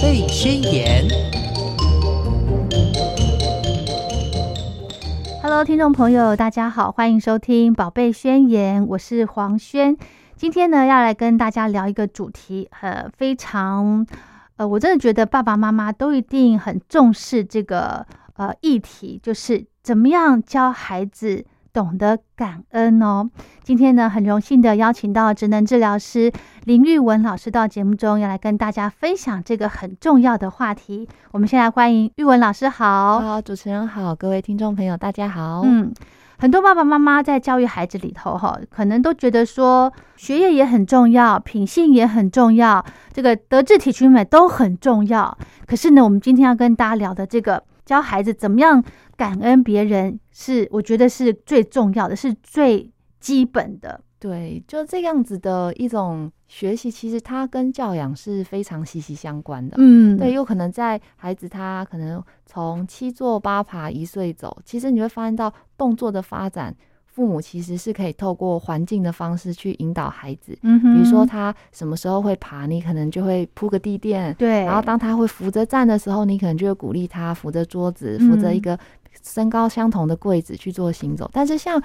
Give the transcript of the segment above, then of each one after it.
贝宣言》。Hello，听众朋友，大家好，欢迎收听《宝贝宣言》，我是黄轩。今天呢，要来跟大家聊一个主题，呃，非常，呃，我真的觉得爸爸妈妈都一定很重视这个呃议题，就是怎么样教孩子。懂得感恩哦。今天呢，很荣幸的邀请到职能治疗师林玉文老师到节目中，要来跟大家分享这个很重要的话题。我们先来欢迎玉文老师，好，好，主持人好，各位听众朋友，大家好。嗯，很多爸爸妈妈在教育孩子里头，哈，可能都觉得说学业也很重要，品性也很重要，这个德智体群美都很重要。可是呢，我们今天要跟大家聊的这个教孩子怎么样。感恩别人是我觉得是最重要的，是最基本的。对，就这样子的一种学习，其实它跟教养是非常息息相关的。嗯，对，有可能在孩子他可能从七坐八爬一岁走，其实你会发现到动作的发展。父母其实是可以透过环境的方式去引导孩子，嗯比如说他什么时候会爬，你可能就会铺个地垫，对。然后当他会扶着站的时候，你可能就会鼓励他扶着桌子，扶着一个身高相同的柜子去做行走。但是像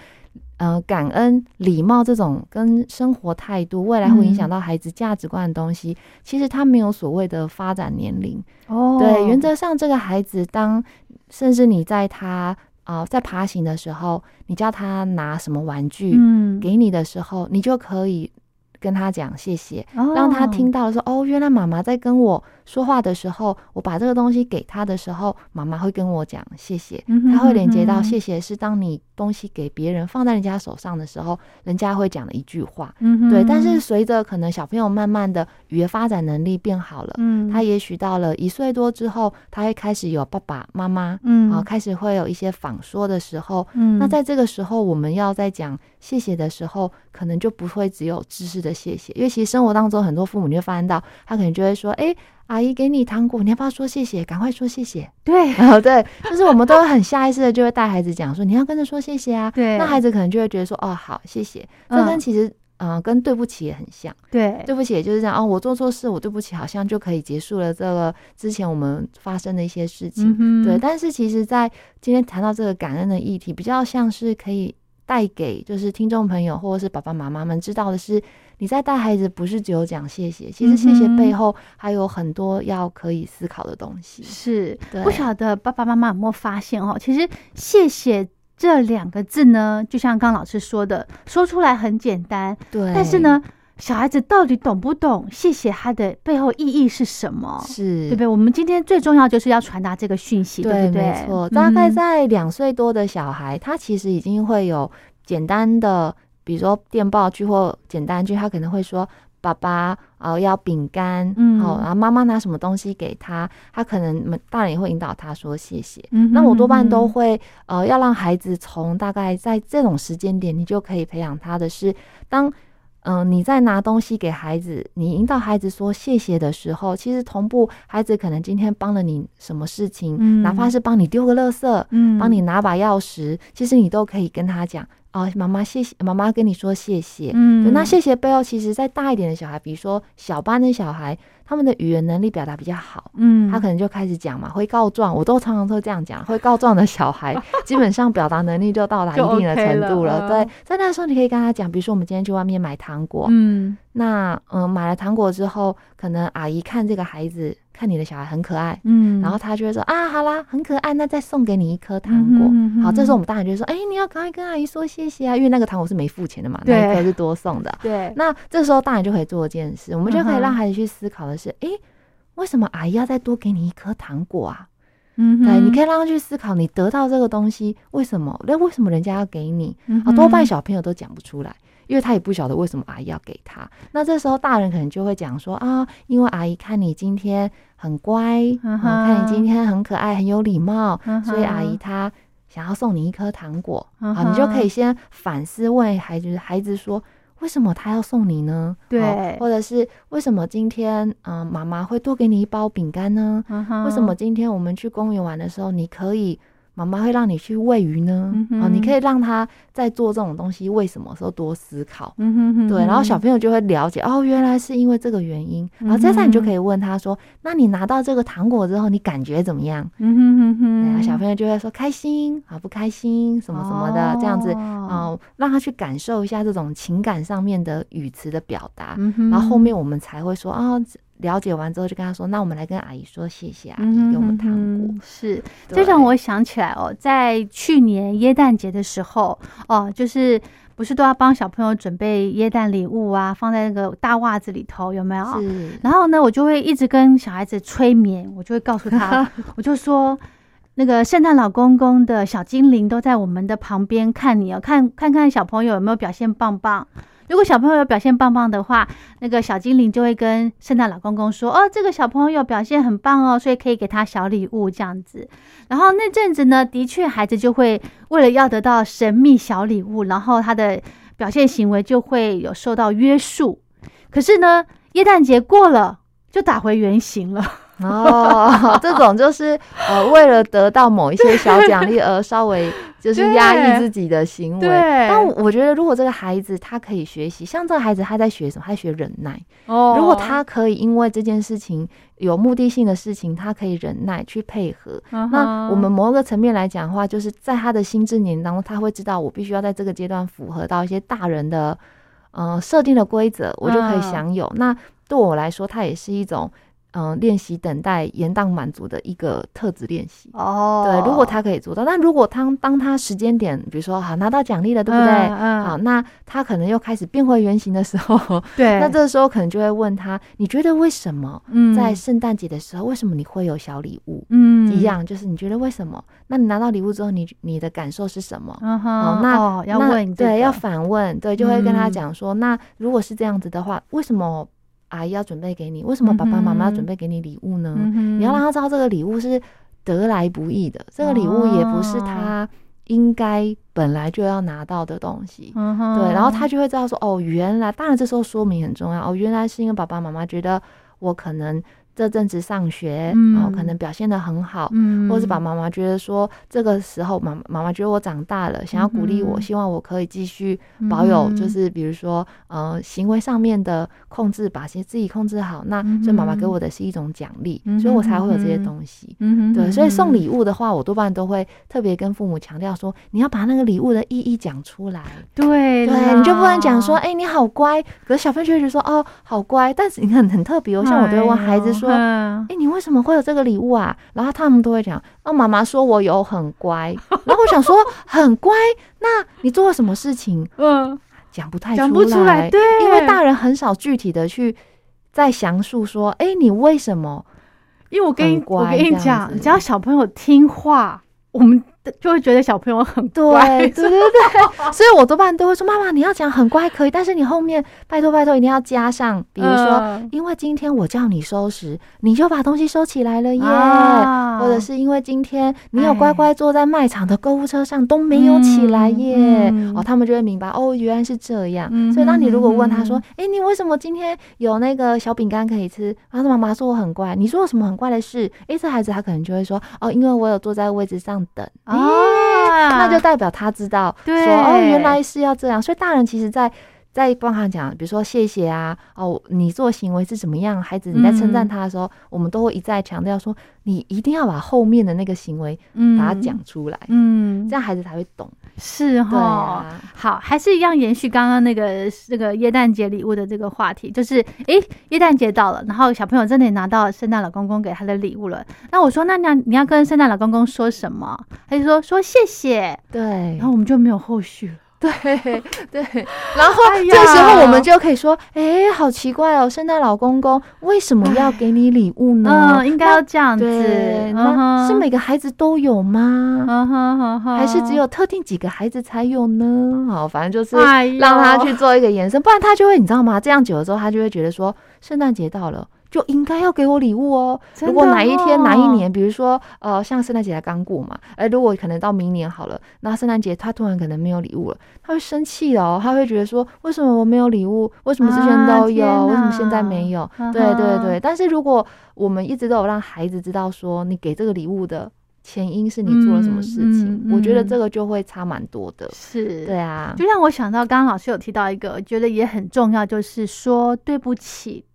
呃感恩、礼貌这种跟生活态度，未来会影响到孩子价值观的东西，其实他没有所谓的发展年龄哦。对，原则上这个孩子当甚至你在他。啊，在爬行的时候，你叫他拿什么玩具，嗯，给你的时候，你就可以跟他讲谢谢，让他听到说，哦，原来妈妈在跟我。说话的时候，我把这个东西给他的时候，妈妈会跟我讲谢谢，他会连接到谢谢是当你东西给别人放在人家手上的时候，人家会讲的一句话。嗯对，但是随着可能小朋友慢慢的语言发展能力变好了，嗯，他也许到了一岁多之后，他会开始有爸爸妈妈，嗯，啊，开始会有一些仿说的时候，嗯，那在这个时候，我们要在讲谢谢的时候，可能就不会只有知识的谢谢，因为其实生活当中很多父母你会发现到，他可能就会说，哎。阿姨给你糖果，你要不要说谢谢？赶快说谢谢。对，哦，对，就是我们都会很下意识的就会带孩子讲说，你要跟着说谢谢啊。对，那孩子可能就会觉得说，哦，好，谢谢。这跟其实，嗯，跟对不起也很像。对，对不起，也就是这样。哦，我做错事，我对不起，好像就可以结束了这个之前我们发生的一些事情。对，但是其实，在今天谈到这个感恩的议题，比较像是可以带给就是听众朋友或者是爸爸妈妈们知道的是。你在带孩子，不是只有讲谢谢，其实谢谢背后还有很多要可以思考的东西。是，不晓得爸爸妈妈有没有发现哦？其实谢谢这两个字呢，就像刚老师说的，说出来很简单，对。但是呢，小孩子到底懂不懂谢谢他的背后意义是什么？是对不对？我们今天最重要就是要传达这个讯息，对不对？没错。大概在两岁多的小孩，他其实已经会有简单的。比如说电报句或简单句，他可能会说：“爸爸，哦，要饼干。”嗯，好，然后妈妈拿什么东西给他，他可能大人也会引导他说谢谢。嗯，那我多半都会呃，要让孩子从大概在这种时间点，你就可以培养他的是，当嗯你在拿东西给孩子，你引导孩子说谢谢的时候，其实同步孩子可能今天帮了你什么事情，哪怕是帮你丢个垃圾，嗯，帮你拿把钥匙，其实你都可以跟他讲。哦，妈妈谢谢，妈妈跟你说谢谢。嗯，那谢谢背后，其实在大一点的小孩，比如说小班的小孩，他们的语言能力表达比较好，嗯，他可能就开始讲嘛，会告状。我都常常都这样讲，会告状的小孩，基本上表达能力就到达一定的程度了。对，在那时候你可以跟他讲，比如说我们今天去外面买糖果，嗯，那嗯买了糖果之后，可能阿姨看这个孩子。看你的小孩很可爱，嗯，然后他就会说啊，好啦，很可爱，那再送给你一颗糖果。好，这时候我们大人就说，哎，你要赶快跟阿姨说谢谢啊，因为那个糖果是没付钱的嘛，那一颗是多送的。对，那这时候大人就可以做一件事，我们就可以让孩子去思考的是，哎，为什么阿姨要再多给你一颗糖果啊？嗯，对，你可以让他去思考，你得到这个东西为什么？那为什么人家要给你？啊，多半小朋友都讲不出来。因为他也不晓得为什么阿姨要给他，那这时候大人可能就会讲说啊，因为阿姨看你今天很乖，看你今天很可爱，很有礼貌，所以阿姨她想要送你一颗糖果。好，你就可以先反思问孩子，孩子说为什么他要送你呢？对，或者是为什么今天嗯妈妈会多给你一包饼干呢？为什么今天我们去公园玩的时候，你可以妈妈会让你去喂鱼呢？哦，你可以让他在做这种东西，为什么时候多思考？嗯哼哼，对，然后小朋友就会了解哦，原来是因为这个原因。然后接下来你就可以问他说：“那你拿到这个糖果之后，你感觉怎么样？”嗯哼哼哼，然后小朋友就会说：“开心啊，不开心，什么什么的，这样子，嗯，让他去感受一下这种情感上面的语词的表达。然后后面我们才会说啊。”了解完之后，就跟他说：“那我们来跟阿姨说谢谢阿姨给我们糖果。”是，这让我想起来哦，在去年耶诞节的时候哦，就是不是都要帮小朋友准备耶诞礼物啊，放在那个大袜子里头，有没有？是。然后呢，我就会一直跟小孩子催眠，我就会告诉他，我就说，那个圣诞老公公的小精灵都在我们的旁边看你哦，看看看小朋友有没有表现棒棒。如果小朋友表现棒棒的话，那个小精灵就会跟圣诞老公公说：“哦，这个小朋友表现很棒哦，所以可以给他小礼物这样子。”然后那阵子呢，的确孩子就会为了要得到神秘小礼物，然后他的表现行为就会有受到约束。可是呢，耶诞节过了，就打回原形了。哦，这种就是呃，为了得到某一些小奖励而稍微就是压抑自己的行为。但我觉得，如果这个孩子他可以学习，像这个孩子他在学什么？他在学忍耐。哦，如果他可以因为这件事情有目的性的事情，他可以忍耐去配合。那我们某一个层面来讲的话，就是在他的心智年当中，他会知道我必须要在这个阶段符合到一些大人的呃设定的规则，我就可以享有。那对我来说，它也是一种。嗯，练习等待延宕满足的一个特质练习哦。对，如果他可以做到，但如果他当他时间点，比如说好拿到奖励了，对不对？嗯。好，那他可能又开始变回原形的时候，对。那这个时候可能就会问他：你觉得为什么在圣诞节的时候，为什么你会有小礼物？嗯，一样，就是你觉得为什么？那你拿到礼物之后，你你的感受是什么？嗯哼。那要问对，要反问对，就会跟他讲说：那如果是这样子的话，为什么？阿姨要准备给你，为什么爸爸妈妈要准备给你礼物呢？你要让他知道这个礼物是得来不易的，这个礼物也不是他应该本来就要拿到的东西。对，然后他就会知道说，哦，原来，当然这时候说明很重要。哦，原来是因为爸爸妈妈觉得我可能。这阵子上学，然后可能表现的很好，或者是把妈妈觉得说这个时候妈妈妈觉得我长大了，想要鼓励我，希望我可以继续保有，就是比如说呃行为上面的控制，把些自己控制好。那所以妈妈给我的是一种奖励，所以我才会有这些东西。对，所以送礼物的话，我多半都会特别跟父母强调说，你要把那个礼物的意义讲出来。对，对，你就不能讲说，哎，你好乖，可是小朋友就会说，哦，好乖，但是你看很特别哦，像我都会问孩子。说，哎，你为什么会有这个礼物啊？然后他们都会讲，哦，妈妈说我有很乖。然后我想说，很乖，那你做了什么事情？嗯，讲不太讲不出来，对，因为大人很少具体的去再详述说，哎，你为什么？因为我跟你我跟你讲，只要小朋友听话，我们。就会觉得小朋友很乖，对对对对，所以我多半都会说：“妈妈，你要讲很乖可以，但是你后面拜托拜托一定要加上，比如说，因为今天我叫你收拾，你就把东西收起来了耶，或者是因为今天你有乖乖坐在卖场的购物车上都没有起来耶，哦，他们就会明白哦，原来是这样。所以当你如果问他说：‘哎，你为什么今天有那个小饼干可以吃？’然后妈妈说我很乖，你说什么很乖的事？哎，这孩子他可能就会说：‘哦，因为我有坐在位置上等。’哦，那就代表他知道，说哦，原来是要这样。所以大人其实，在在帮他讲，比如说谢谢啊，哦，你做行为是怎么样？孩子你在称赞他的时候，我们都会一再强调说，你一定要把后面的那个行为把它讲出来，嗯，这样孩子才会懂。是哈，好，还是一样延续刚刚那个那个耶诞节礼物的这个话题，就是哎，耶诞节到了，然后小朋友真的拿到圣诞老公公给他的礼物了。那我说，那你要你要跟圣诞老公公说什么？他就说说谢谢，对，然后我们就没有后续了。对对，然后这时候我们就可以说，哎，好奇怪哦，圣诞老公公为什么要给你礼物呢？嗯，应该要这样子，那是每个孩子都有吗？还是只有特定几个孩子才有呢？好，反正就是让他去做一个延伸，不然他就会你知道吗？这样久了之后，他就会觉得说，圣诞节到了。就应该要给我礼物哦。如果哪一天哪一年，比如说呃，像圣诞节才刚过嘛，哎，如果可能到明年好了，那圣诞节他突然可能没有礼物了，他会生气哦，他会觉得说，为什么我没有礼物？为什么之前都有？为什么现在没有？对对对。但是如果我们一直都有让孩子知道说，你给这个礼物的前因是你做了什么事情，我觉得这个就会差蛮多的。是，对啊，就让我想到刚刚老师有提到一个，觉得也很重要，就是说对不起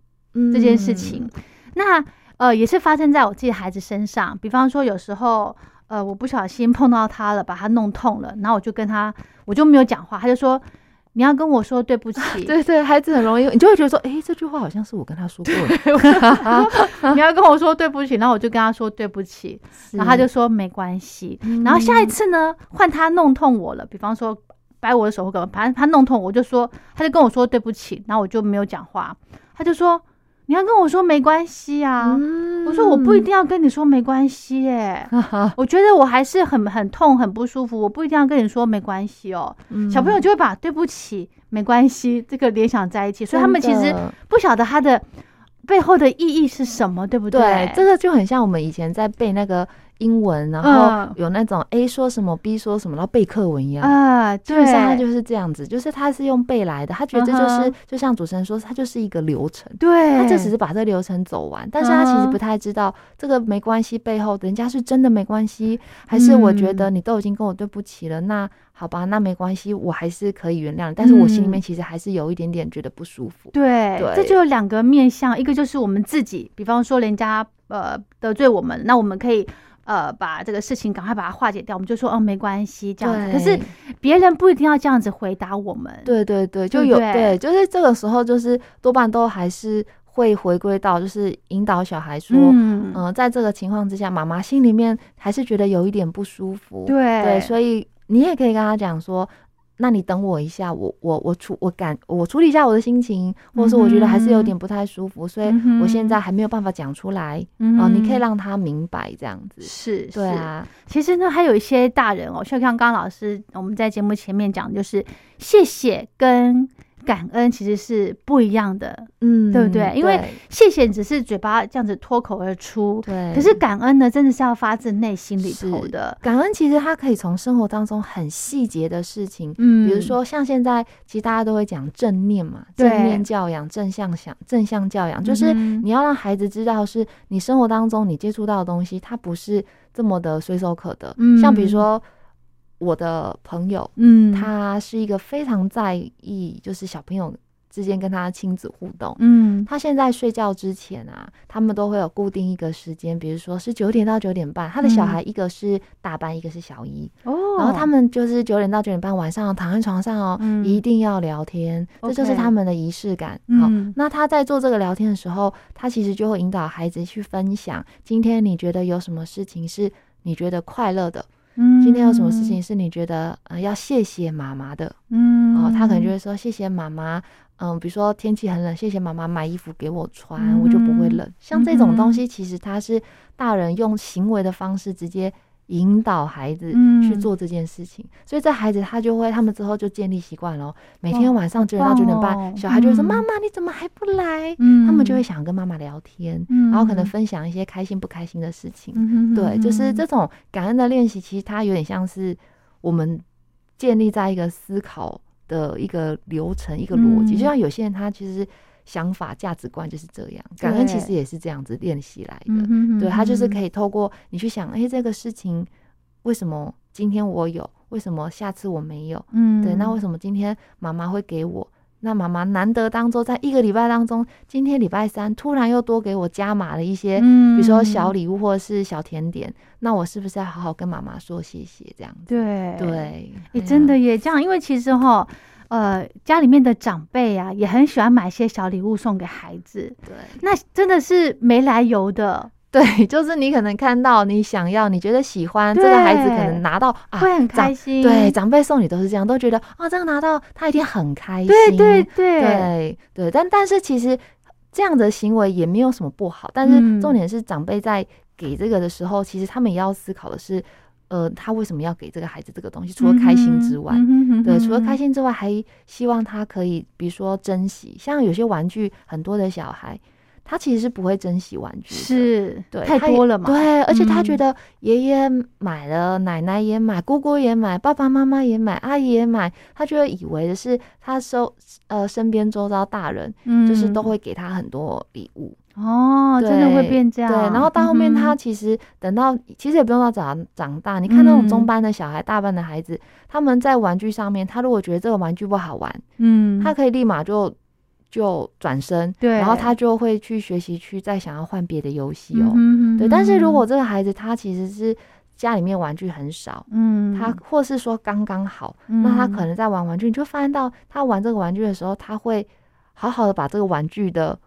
这件事情。那呃，也是发生在我自己孩子身上。比方说，有时候呃，我不小心碰到他了，把他弄痛了，然后我就跟他，我就没有讲话，他就说。你要跟我说对不起，对对，孩子很容易，你就会觉得说，哎，这句话好像是我跟他说过的。你要跟我说对不起，然后我就跟他说对不起，然后他就说没关系。然后下一次呢，换他弄痛我了，比方说掰我的手或干嘛，反正他弄痛我就说，他就跟我说对不起，然后我就没有讲话，他就说。你要跟我说没关系啊！我说我不一定要跟你说没关系耶，我觉得我还是很很痛很不舒服，我不一定要跟你说没关系哦。小朋友就会把对不起、没关系这个联想在一起，所以他们其实不晓得他的背后的意义是什么，对不对？这个就很像我们以前在背那个。英文，然后有那种 A 说什么，B 说什么，然后背课文一样。啊，基本上他就是这样子，就是他是用背来的，他觉得这就是就像主持人说，他就是一个流程，对，他就只是把这个流程走完，但是他其实不太知道这个没关系背后，人家是真的没关系，还是我觉得你都已经跟我对不起了，那好吧，那没关系，我还是可以原谅，但是我心里面其实还是有一点点觉得不舒服，对，这就有两个面向，一个就是我们自己，比方说人家呃得罪我们，那我们可以。呃，把这个事情赶快把它化解掉，我们就说哦，没关系这样子。可是别人不一定要这样子回答我们。对对对，就有对，就是这个时候，就是多半都还是会回归到，就是引导小孩说，嗯，在这个情况之下，妈妈心里面还是觉得有一点不舒服。对对，所以你也可以跟他讲说。那你等我一下，我我我处我感我处理一下我的心情，或者说我觉得还是有点不太舒服，所以我现在还没有办法讲出来。哦，你可以让他明白这样子。是，对啊。其实呢，还有一些大人哦，像刚刚老师我们在节目前面讲，就是谢谢跟。感恩其实是不一样的，嗯，对不对？因为谢谢只是嘴巴这样子脱口而出，对。可是感恩呢，真的是要发自内心里头的。感恩其实它可以从生活当中很细节的事情，嗯，比如说像现在，其实大家都会讲正念嘛，正念教养、正向想、正向教养，就是你要让孩子知道，是你生活当中你接触到的东西，它不是这么的随手可得。嗯像比如说。我的朋友，嗯，他是一个非常在意，就是小朋友之间跟他亲子互动，嗯，他现在睡觉之前啊，他们都会有固定一个时间，比如说是九点到九点半，他的小孩一个是大班，一个是小一，哦，然后他们就是九点到九点半晚上躺在床上哦，一定要聊天，这就是他们的仪式感。好，那他在做这个聊天的时候，他其实就会引导孩子去分享，今天你觉得有什么事情是你觉得快乐的。今天有什么事情是你觉得呃要谢谢妈妈的？嗯，哦，他可能就会说谢谢妈妈，嗯，比如说天气很冷，谢谢妈妈买衣服给我穿，我就不会冷。像这种东西，其实他是大人用行为的方式直接。引导孩子去做这件事情，所以这孩子他就会，他们之后就建立习惯了。每天晚上九点到九点半，小孩就会说：“妈妈，你怎么还不来？”他们就会想跟妈妈聊天，然后可能分享一些开心不开心的事情。对，就是这种感恩的练习，其实它有点像是我们建立在一个思考的一个流程、一个逻辑。就像有些人他其实。想法、价值观就是这样，感恩其实也是这样子练习来的。对他就是可以透过你去想，哎，这个事情为什么今天我有，为什么下次我没有？嗯，对，那为什么今天妈妈会给我？那妈妈难得当中，在一个礼拜当中，今天礼拜三突然又多给我加码了一些，比如说小礼物或者是小甜点，那我是不是要好好跟妈妈说谢谢？这样子，对对，哎，真的也这样，因为其实哈。呃，家里面的长辈啊，也很喜欢买些小礼物送给孩子。对，那真的是没来由的。对，就是你可能看到你想要、你觉得喜欢这个孩子，可能拿到啊会很开心。对，长辈送你都是这样，都觉得啊，这样拿到他一定很开心。对对对对对。但但是其实这样的行为也没有什么不好。但是重点是长辈在给这个的时候，其实他们也要思考的是。呃，他为什么要给这个孩子这个东西？除了开心之外，对，除了开心之外，还希望他可以，比如说珍惜。像有些玩具很多的小孩，他其实是不会珍惜玩具，是对太多了嘛？对，而且他觉得爷爷买了，奶奶也买，姑姑也买，爸爸妈妈也买，阿姨也买，他就会以为的是他收呃身边周遭大人，就是都会给他很多礼物。哦，真的会变这样。对，然后到后面他其实等到其实也不用到长长大，你看那种中班的小孩、大班的孩子，他们在玩具上面，他如果觉得这个玩具不好玩，嗯，他可以立马就就转身，对，然后他就会去学习去再想要换别的游戏哦。对，但是如果这个孩子他其实是家里面玩具很少，嗯，他或是说刚刚好，那他可能在玩玩具，你就发现到他玩这个玩具的时候，他会好好的把这个玩具的。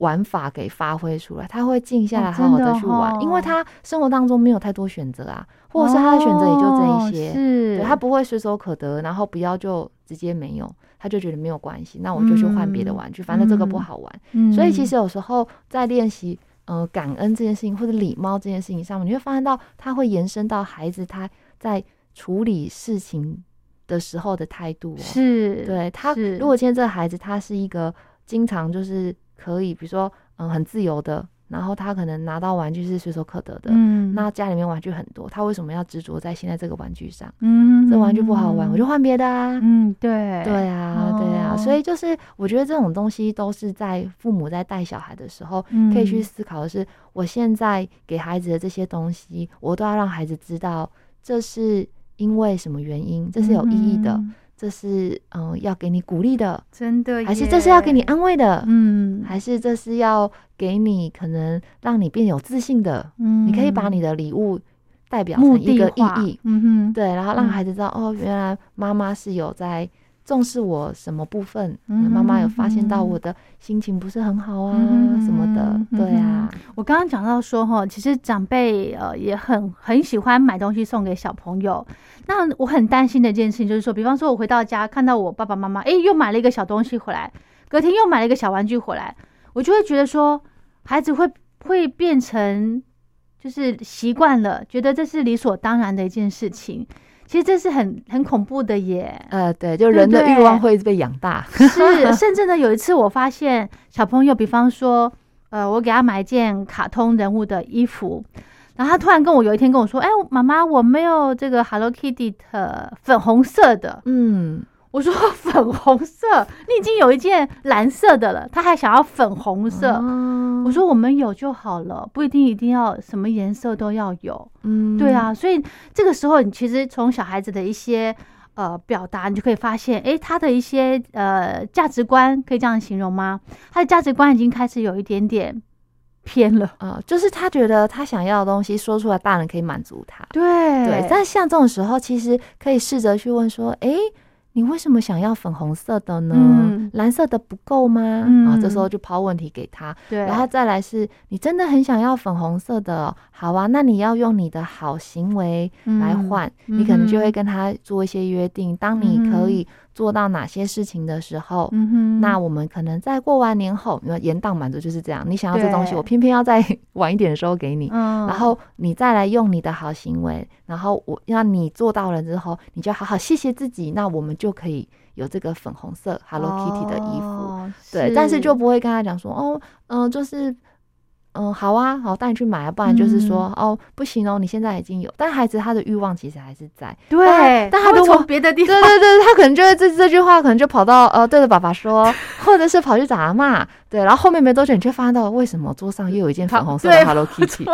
玩法给发挥出来，他会静下来好好的去玩，因为他生活当中没有太多选择啊，或者是他的选择也就这一些，是，他不会随手可得，然后不要就直接没有，他就觉得没有关系，那我就去换别的玩具，反正这个不好玩。所以其实有时候在练习呃感恩这件事情或者礼貌这件事情上面，你会发现到他会延伸到孩子他在处理事情的时候的态度，是对他如果今天这个孩子他是一个经常就是。可以，比如说，嗯，很自由的，然后他可能拿到玩具是随手可得的，嗯，那家里面玩具很多，他为什么要执着在现在这个玩具上？嗯，这玩具不好玩，我就换别的啊。嗯，对，对啊，对啊，所以就是我觉得这种东西都是在父母在带小孩的时候，可以去思考的是，我现在给孩子的这些东西，我都要让孩子知道，这是因为什么原因，这是有意义的。这是嗯要给你鼓励的，真的，还是这是要给你安慰的，嗯，还是这是要给你可能让你变有自信的，嗯，你可以把你的礼物代表成一个意义，嗯哼，对，然后让孩子知道哦，原来妈妈是有在。重视我什么部分？妈妈有发现到我的心情不是很好啊，什么的？对啊，我刚刚讲到说哈，其实长辈呃也很很喜欢买东西送给小朋友。那我很担心的一件事情就是说，比方说我回到家看到我爸爸妈妈，哎，又买了一个小东西回来，隔天又买了一个小玩具回来，我就会觉得说，孩子会会变成就是习惯了，觉得这是理所当然的一件事情。其实这是很很恐怖的耶，呃，对，就人的欲望会被养大，是，甚至呢，有一次我发现小朋友，比方说，呃，我给他买一件卡通人物的衣服，然后他突然跟我有一天跟我说，哎，妈妈，我没有这个 Hello Kitty 的粉红色的，嗯。我说 粉红色，你已经有一件蓝色的了，他还想要粉红色。我说我们有就好了，不一定一定要什么颜色都要有。嗯，对啊，所以这个时候你其实从小孩子的一些呃表达，你就可以发现，哎，他的一些呃价值观可以这样形容吗？他的价值观已经开始有一点点偏了啊，就是他觉得他想要的东西说出来，大人可以满足他。对对，但像这种时候，其实可以试着去问说，哎。你为什么想要粉红色的呢？蓝色的不够吗？啊，这时候就抛问题给他。对，然后再来是你真的很想要粉红色的，好啊，那你要用你的好行为来换。你可能就会跟他做一些约定，当你可以。做到哪些事情的时候，那我们可能在过完年后，因为延档满足就是这样。你想要这东西，我偏偏要在 晚一点的时候给你，然后你再来用你的好行为，然后我让你做到了之后，你就好好谢谢自己，那我们就可以有这个粉红色 Hello Kitty 的衣服。对，但是就不会跟他讲说，哦，嗯，就是。嗯，好啊，好，带你去买啊，不然就是说，哦，不行哦，你现在已经有，但孩子他的欲望其实还是在，对，但他会从别的地方，对对对，他可能就会这这句话，可能就跑到呃，对着爸爸说，或者是跑去找阿妈，对，然后后面没多久，你就发现到为什么桌上又有一件粉红色的 Hello Kitty，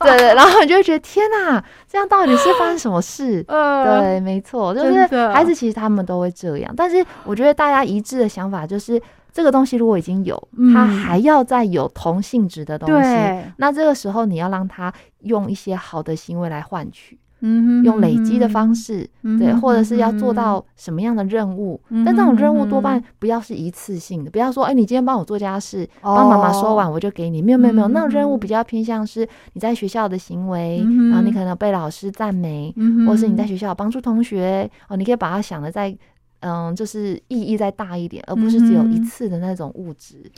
对对，然后你就会觉得天哪，这样到底是发生什么事？对，没错，就是孩子其实他们都会这样，但是我觉得大家一致的想法就是。这个东西如果已经有，他还要再有同性质的东西，那这个时候你要让他用一些好的行为来换取，嗯，用累积的方式，对，或者是要做到什么样的任务？但这种任务多半不要是一次性的，不要说，哎，你今天帮我做家事，帮妈妈说完我就给你，没有没有没有，那种任务比较偏向是你在学校的行为，然后你可能被老师赞美，或是你在学校帮助同学，哦，你可以把它想的在。嗯，就是意义再大一点，而不是只有一次的那种物质。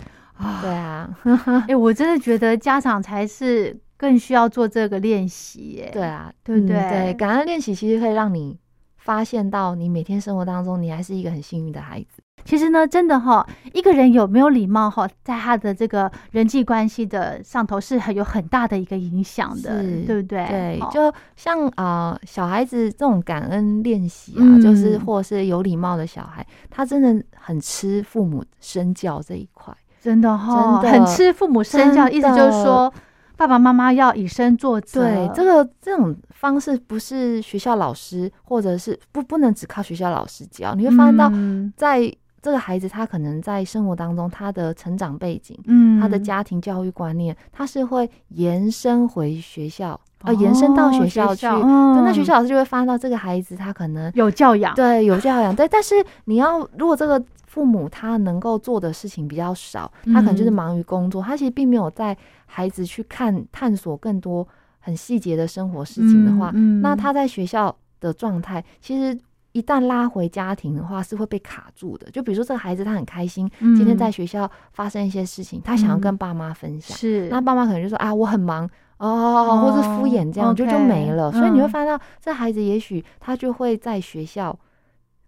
对啊，哎，我真的觉得家长才是更需要做这个练习。哎，对啊，对不对？对，感恩练习其实可以让你发现到，你每天生活当中，你还是一个很幸运的孩子。其实呢，真的哈，一个人有没有礼貌哈，在他的这个人际关系的上头是很有很大的一个影响的，对不对？对，就像啊，小孩子这种感恩练习啊，就是或是有礼貌的小孩，他真的很吃父母身教这一块。真的哈，很吃父母身教，意思就是说。爸爸妈妈要以身作则。对，这个这种方式不是学校老师，或者是不不能只靠学校老师教。你会发现到，在这个孩子他可能在生活当中，他的成长背景，嗯，他的家庭教育观念，他是会延伸回学校，呃，延伸到学校去。那学校老师就会发现到这个孩子他可能有教养，对，有教养。对，但是你要如果这个。父母他能够做的事情比较少，他可能就是忙于工作，他其实并没有在孩子去看探索更多很细节的生活事情的话，那他在学校的状态，其实一旦拉回家庭的话，是会被卡住的。就比如说这个孩子他很开心，今天在学校发生一些事情，他想要跟爸妈分享，是那爸妈可能就说啊我很忙哦，或是敷衍这样就就没了。所以你会发现到这孩子也许他就会在学校。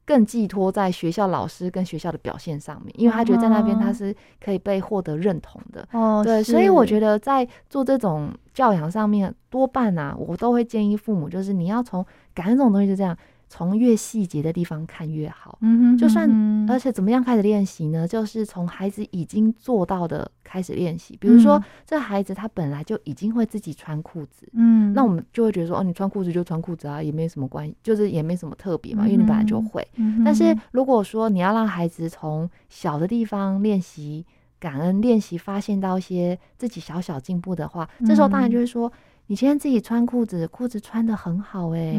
更寄托在学校老师跟学校的表现上面，因为他觉得在那边他是可以被获得认同的。哦，对，所以我觉得在做这种教养上面，多半啊，我都会建议父母，就是你要从感恩这种东西就这样。从越细节的地方看越好，嗯哼，就算而且怎么样开始练习呢？就是从孩子已经做到的开始练习。比如说，这孩子他本来就已经会自己穿裤子，嗯，那我们就会觉得说，哦，你穿裤子就穿裤子啊，也没什么关系，就是也没什么特别嘛，因为你本来就会。但是如果说你要让孩子从小的地方练习感恩，练习发现到一些自己小小进步的话，这时候当然就是说。你今天自己穿裤子，裤子穿的很好哎，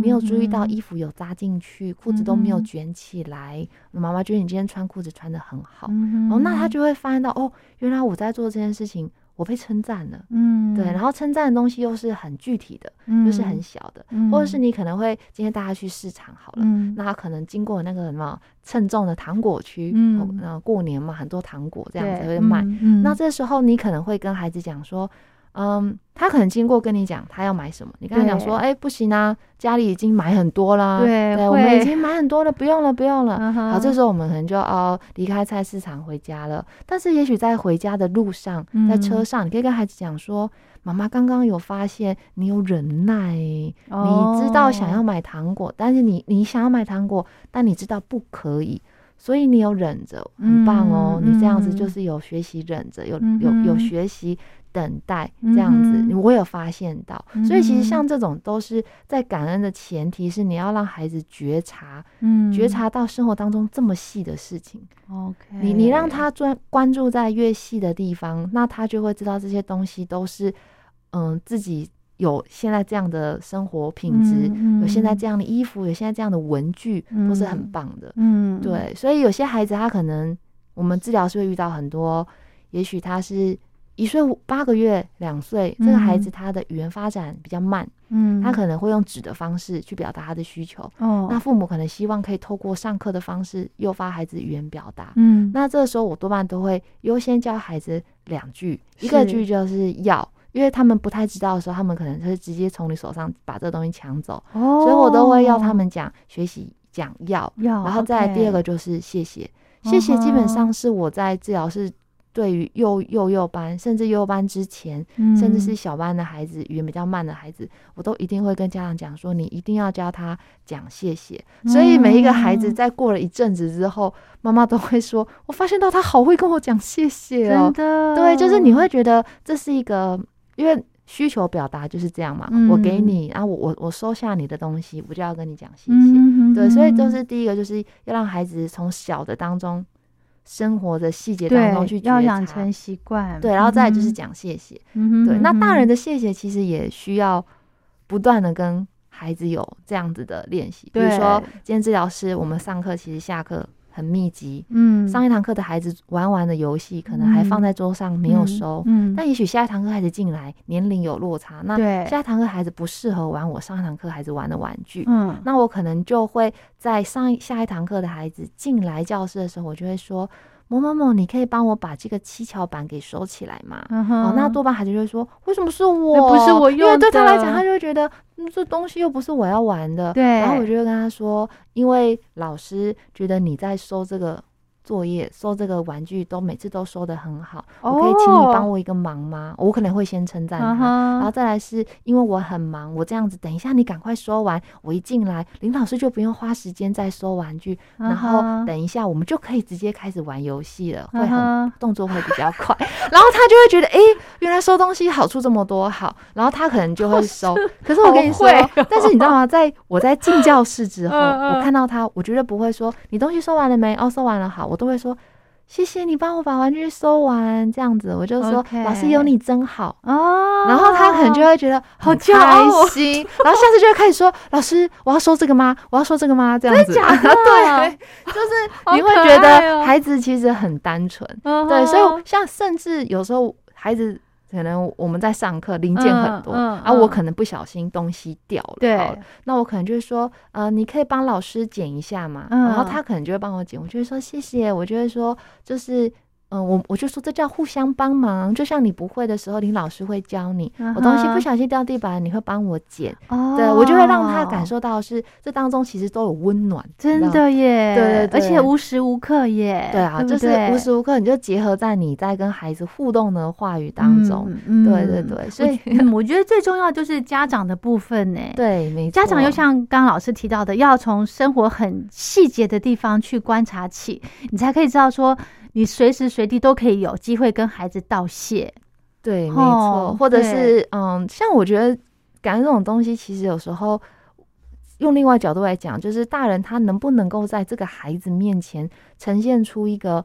没有注意到衣服有扎进去，裤子都没有卷起来。妈妈觉得你今天穿裤子穿的很好，哦，那他就会发现到哦，原来我在做这件事情，我被称赞了。嗯，对，然后称赞的东西又是很具体的，又是很小的，或者是你可能会今天带他去市场好了，那他可能经过那个什么称重的糖果区，嗯，那过年嘛，很多糖果这样子会卖，那这时候你可能会跟孩子讲说。嗯，他可能经过跟你讲他要买什么，你跟他讲说，哎，不行啊，家里已经买很多啦，对，我们已经买很多了，不用了，不用了。好，这时候我们可能就哦离开菜市场回家了。但是也许在回家的路上，在车上，你可以跟孩子讲说，妈妈刚刚有发现你有忍耐，你知道想要买糖果，但是你你想要买糖果，但你知道不可以。所以你有忍着，很棒哦！你这样子就是有学习忍着，有有有学习等待这样子，我有发现到。所以其实像这种都是在感恩的前提是你要让孩子觉察，嗯，觉察到生活当中这么细的事情。OK，你你让他专关注在越细的地方，那他就会知道这些东西都是嗯自己。有现在这样的生活品质，有现在这样的衣服，有现在这样的文具，都是很棒的。嗯，对，所以有些孩子他可能，我们治疗是会遇到很多，也许他是一岁八个月、两岁，这个孩子他的语言发展比较慢，嗯，他可能会用纸的方式去表达他的需求。哦，那父母可能希望可以透过上课的方式诱发孩子语言表达。嗯，那这个时候我多半都会优先教孩子两句，一个句就是要。因为他们不太知道的时候，他们可能就是直接从你手上把这个东西抢走，所以我都会要他们讲学习讲要，然后再第二个就是谢谢，谢谢基本上是我在治疗室对于幼幼幼班，甚至幼幼班之前，甚至是小班的孩子，语言比较慢的孩子，我都一定会跟家长讲说，你一定要教他讲谢谢。所以每一个孩子在过了一阵子之后，妈妈都会说，我发现到他好会跟我讲谢谢哦，真的，对，就是你会觉得这是一个。因为需求表达就是这样嘛，我给你，然后我我我收下你的东西，我就要跟你讲谢谢。对，所以就是第一个就是要让孩子从小的当中生活的细节当中去要养成习惯。对，然后再就是讲谢谢。对，那大人的谢谢其实也需要不断的跟孩子有这样子的练习。比如说，今天治疗师我们上课其实下课。很密集，嗯，上一堂课的孩子玩完的游戏可能还放在桌上没有收，嗯，但也许下一堂课孩子进来年龄有落差，那下一堂课孩子不适合玩我上一堂课孩子玩的玩具，嗯，那我可能就会在上一下一堂课的孩子进来教室的时候，我就会说。某某某，你可以帮我把这个七巧板给收起来吗？哦，那多半孩子就会说，为什么是我？不是我用的。因为对他来讲，他就会觉得，这东西又不是我要玩的。对。然后我就会跟他说，因为老师觉得你在收这个。作业、收这个玩具都每次都收的很好，我可以请你帮我一个忙吗？我可能会先称赞他，然后再来是因为我很忙，我这样子等一下你赶快收完，我一进来林老师就不用花时间再收玩具，然后等一下我们就可以直接开始玩游戏了，会很动作会比较快，然后他就会觉得哎，原来收东西好处这么多好，然后他可能就会收。可是我跟你说，但是你知道吗？在我在进教室之后，我看到他，我绝对不会说你东西收完了没？哦，收完了，好，我都会说谢谢你帮我把玩具收完，这样子。我就说老师有你真好。哦。然后他可能就会觉得好开心，然后下次就会开始说老师我要收这个吗？我要收这个吗？这样子，对，就是你会觉得孩子其实很单纯，对，所以像甚至有时候孩子。可能我们在上课，零件很多，啊我可能不小心东西掉了，对，那我可能就是说，呃，你可以帮老师捡一下嘛，然后他可能就会帮我捡，我就会说谢谢，我就会说就是。嗯，我我就说这叫互相帮忙，就像你不会的时候，你老师会教你。我东西不小心掉地板，你会帮我捡。哦，对我就会让他感受到是这当中其实都有温暖，真的耶。对对，而且无时无刻耶。对啊，就是无时无刻你就结合在你在跟孩子互动的话语当中。对对对，所以我觉得最重要就是家长的部分呢。对，没错。家长又像刚刚老师提到的，要从生活很细节的地方去观察起，你才可以知道说。你随时随地都可以有机会跟孩子道谢，对，没错，或者是嗯，像我觉得感恩这种东西，其实有时候用另外角度来讲，就是大人他能不能够在这个孩子面前呈现出一个。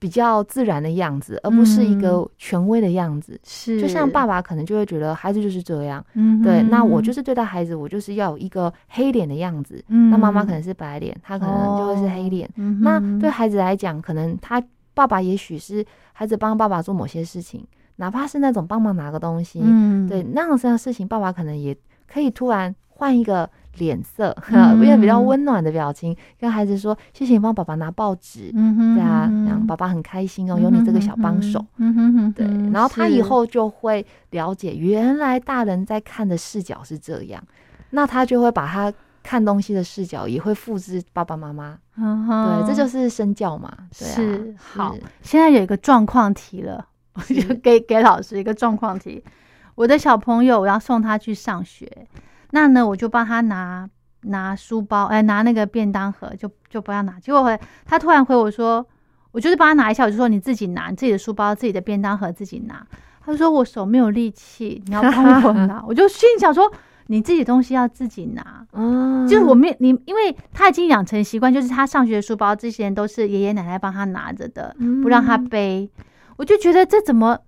比较自然的样子，而不是一个权威的样子。是，就像爸爸可能就会觉得孩子就是这样，嗯，对。那我就是对待孩子，我就是要有一个黑脸的样子。嗯，那妈妈可能是白脸，他可能就会是黑脸。那对孩子来讲，可能他爸爸也许是孩子帮爸爸做某些事情，哪怕是那种帮忙拿个东西，嗯，对那样的事情，爸爸可能也可以突然换一个。脸色，变得比较温暖的表情，跟孩子说：“谢谢你帮爸爸拿报纸，对啊，让爸爸很开心哦，有你这个小帮手。”嗯哼哼，对，然后他以后就会了解，原来大人在看的视角是这样，那他就会把他看东西的视角也会复制爸爸妈妈。对，这就是身教嘛。是好，现在有一个状况题了，我就 给给老师一个状况题。我的小朋友，我要送他去上学。那呢，我就帮他拿拿书包，哎，拿那个便当盒，就就不要拿。结果回他突然回我说，我就是帮他拿一下，我就说你自己拿自己的书包、自己的便当盒自己拿。他说我手没有力气，你要帮我拿。我就心想说，你自己东西要自己拿。嗯，就是我没你，因为他已经养成习惯，就是他上学的书包这些都是爷爷奶奶帮他拿着的，不让他背。我就觉得这怎么？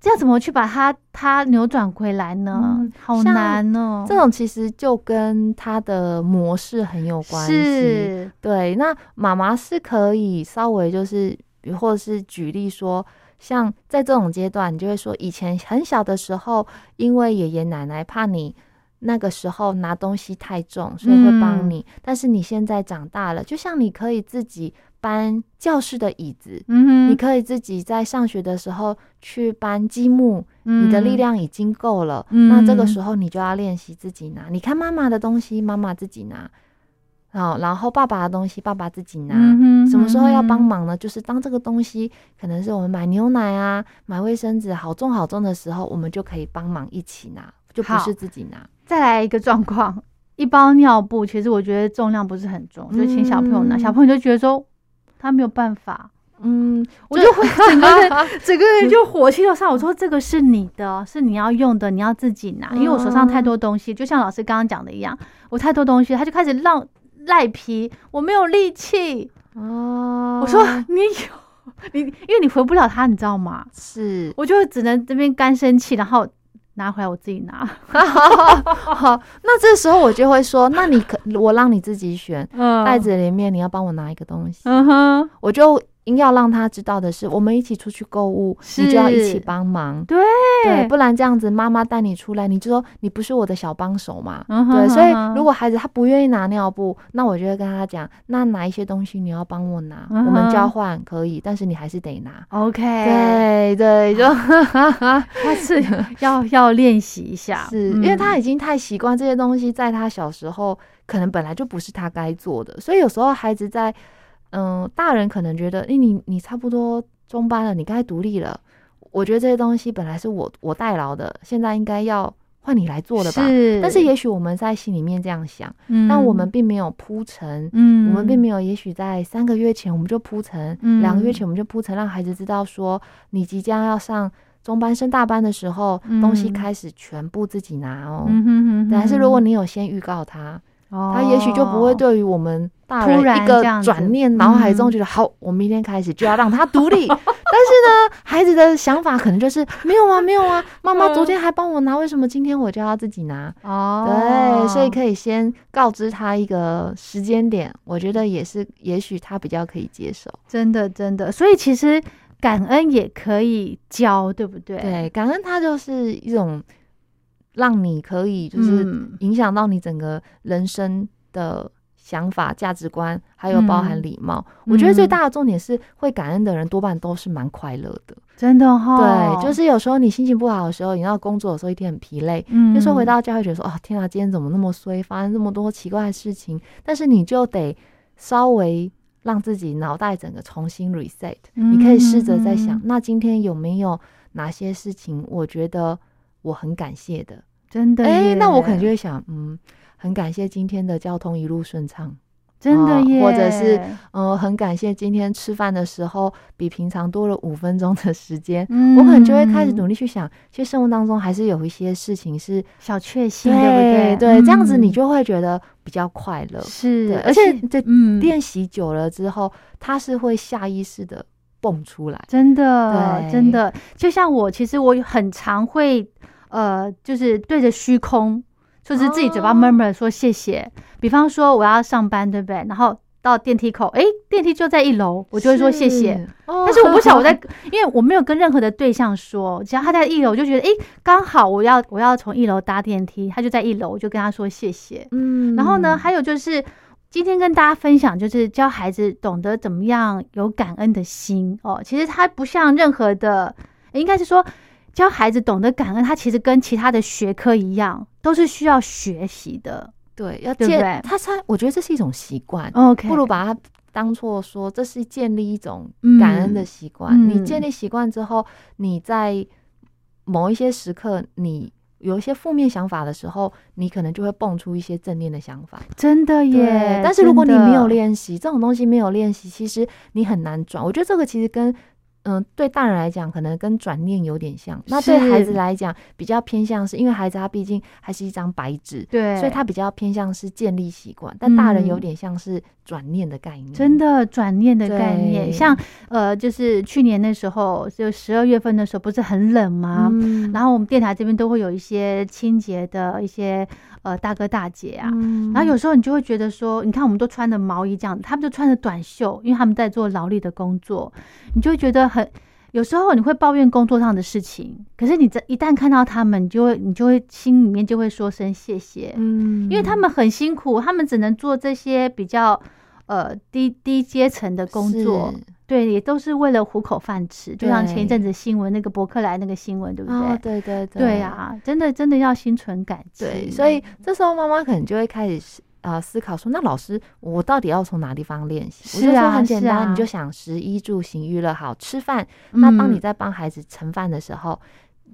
这样怎么去把它它扭转回来呢？好难哦！这种其实就跟他的模式很有关系。对，那妈妈是可以稍微就是，或者是举例说，像在这种阶段，你就会说，以前很小的时候，因为爷爷奶奶怕你。那个时候拿东西太重，所以会帮你。但是你现在长大了，就像你可以自己搬教室的椅子，嗯，你可以自己在上学的时候去搬积木，你的力量已经够了。那这个时候你就要练习自己拿。你看妈妈的东西，妈妈自己拿，好，然后爸爸的东西，爸爸自己拿。什么时候要帮忙呢？就是当这个东西可能是我们买牛奶啊、买卫生纸好重好重的时候，我们就可以帮忙一起拿，就不是自己拿。再来一个状况，一包尿布，其实我觉得重量不是很重，就请小朋友拿，小朋友就觉得说他没有办法，嗯，我就会整个人 整个人就火气就上，我说这个是你的，是你要用的，你要自己拿，因为我手上太多东西，就像老师刚刚讲的一样，我太多东西，他就开始让赖皮，我没有力气。哦，我说你有你，因为你回不了他，你知道吗？是，我就只能这边干生气，然后。拿回来我自己拿，好，那这时候我就会说，那你可我让你自己选，袋子里面你要帮我拿一个东西，嗯哼，我就。应要让他知道的是，我们一起出去购物，你就要一起帮忙。对对，不然这样子，妈妈带你出来，你就说你不是我的小帮手嘛。对，所以如果孩子他不愿意拿尿布，那我就会跟他讲，那拿一些东西你要帮我拿，我们交换可以，但是你还是得拿。OK，对对，就 他是要要练习一下，是因为他已经太习惯这些东西，在他小时候可能本来就不是他该做的，所以有时候孩子在。嗯，大人可能觉得，哎，你你差不多中班了，你该独立了。我觉得这些东西本来是我我代劳的，现在应该要换你来做了吧？是。但是也许我们在心里面这样想，但我们并没有铺陈，嗯，我们并没有，也许在三个月前我们就铺陈，两个月前我们就铺陈，让孩子知道说，你即将要上中班升大班的时候，东西开始全部自己拿哦。嗯。但是如果你有先预告他。他也许就不会对于我们突然一个转念，脑海中觉得好，我明天开始就要让他独立。但是呢，孩子的想法可能就是没有啊，没有啊，妈妈昨天还帮我拿，为什么今天我就要自己拿？哦，对，所以可以先告知他一个时间点，我觉得也是，也许他比较可以接受。真的，真的，所以其实感恩也可以教，对不对？对，感恩它就是一种。让你可以就是影响到你整个人生的想法、价值观，还有包含礼貌。我觉得最大的重点是，会感恩的人多半都是蛮快乐的，真的哈。对，就是有时候你心情不好的时候，你要工作的时候一天很疲累，嗯，有时候回到家会觉得说：“哦，天啊，今天怎么那么衰，发生这么多奇怪的事情。”但是你就得稍微让自己脑袋整个重新 reset。你可以试着在想，那今天有没有哪些事情？我觉得。我很感谢的，真的。哎，那我可能就会想，嗯，很感谢今天的交通一路顺畅，真的耶。或者是，嗯，很感谢今天吃饭的时候比平常多了五分钟的时间。嗯，我可能就会开始努力去想，其实生活当中还是有一些事情是小确幸，对不对？对，这样子你就会觉得比较快乐。是，而且这练习久了之后，它是会下意识的蹦出来。真的，真的，就像我，其实我很常会。呃，就是对着虚空，就是自己嘴巴 murmur 说谢谢。比方说我要上班，对不对？然后到电梯口，哎，电梯就在一楼，我就会说谢谢。但是我不想我在，因为我没有跟任何的对象说，只要他在一楼，我就觉得哎，刚好我要我要从一楼搭电梯，他就在一楼，我就跟他说谢谢。嗯，然后呢，还有就是今天跟大家分享，就是教孩子懂得怎么样有感恩的心哦。其实他不像任何的，应该是说。教孩子懂得感恩，他其实跟其他的学科一样，都是需要学习的。对，要建他他，我觉得这是一种习惯。OK，不如把它当做说，这是建立一种感恩的习惯。你建立习惯之后，你在某一些时刻，你有一些负面想法的时候，你可能就会蹦出一些正面的想法。真的耶！但是如果你没有练习这种东西，没有练习，其实你很难转。我觉得这个其实跟。嗯，对大人来讲，可能跟转念有点像。那对孩子来讲，比较偏向是因为孩子他毕竟还是一张白纸，对，所以他比较偏向是建立习惯。但大人有点像是转念的概念，真的转念的概念。像呃，就是去年那时候，就十二月份的时候，不是很冷吗？然后我们电台这边都会有一些清洁的一些。呃，大哥大姐啊，然后有时候你就会觉得说，你看我们都穿的毛衣这样，他们就穿着短袖，因为他们在做劳力的工作，你就会觉得很，有时候你会抱怨工作上的事情，可是你这一旦看到他们，你就会你就会心里面就会说声谢谢，嗯，因为他们很辛苦，他们只能做这些比较呃低低阶层的工作。对，也都是为了糊口饭吃，就像前一阵子新闻那个伯克莱那个新闻，对不对？对对对，对呀，真的真的要心存感激。对，所以这时候妈妈可能就会开始啊思考说，那老师，我到底要从哪地方练习？是啊，很简单，你就想食衣住行娱乐好吃饭。那当你在帮孩子盛饭的时候，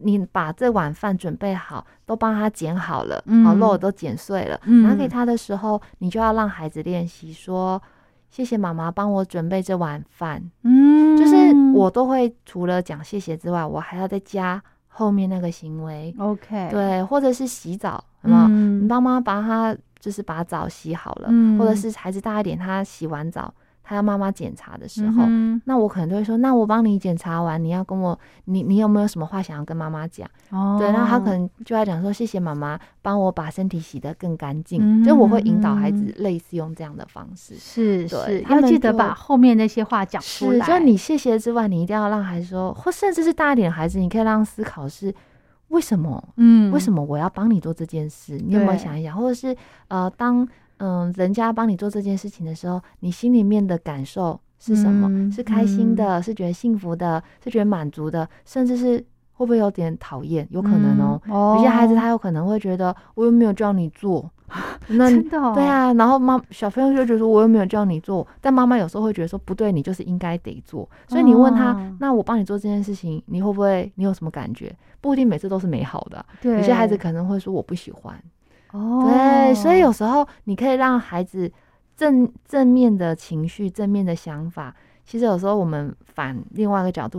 你把这碗饭准备好，都帮他剪好了，好肉都剪碎了，拿给他的时候，你就要让孩子练习说。谢谢妈妈帮我准备这碗饭，嗯，就是我都会除了讲谢谢之外，我还要再加后面那个行为，OK，对，或者是洗澡，好吗？你帮妈把他就是把澡洗好了，或者是孩子大一点，他洗完澡。他要妈妈检查的时候，那我可能就会说：“那我帮你检查完，你要跟我，你你有没有什么话想要跟妈妈讲？”哦，对，那他可能就要讲说：“谢谢妈妈帮我把身体洗得更干净。”就我会引导孩子类似用这样的方式，是是，要记得把后面那些话讲出来。就你谢谢之外，你一定要让孩子说，或甚至是大一点的孩子，你可以让思考是为什么？嗯，为什么我要帮你做这件事？你有没有想一想？或者是呃，当。嗯，人家帮你做这件事情的时候，你心里面的感受是什么？是开心的，是觉得幸福的，是觉得满足的，甚至是会不会有点讨厌？有可能哦。有些孩子他有可能会觉得，我又没有叫你做，那真的，对啊。然后妈小朋友就觉得我又没有叫你做，但妈妈有时候会觉得说不对，你就是应该得做。所以你问他，那我帮你做这件事情，你会不会？你有什么感觉？不一定每次都是美好的。对，有些孩子可能会说我不喜欢。哦，对，所以有时候你可以让孩子正正面的情绪、正面的想法。其实有时候我们反另外一个角度。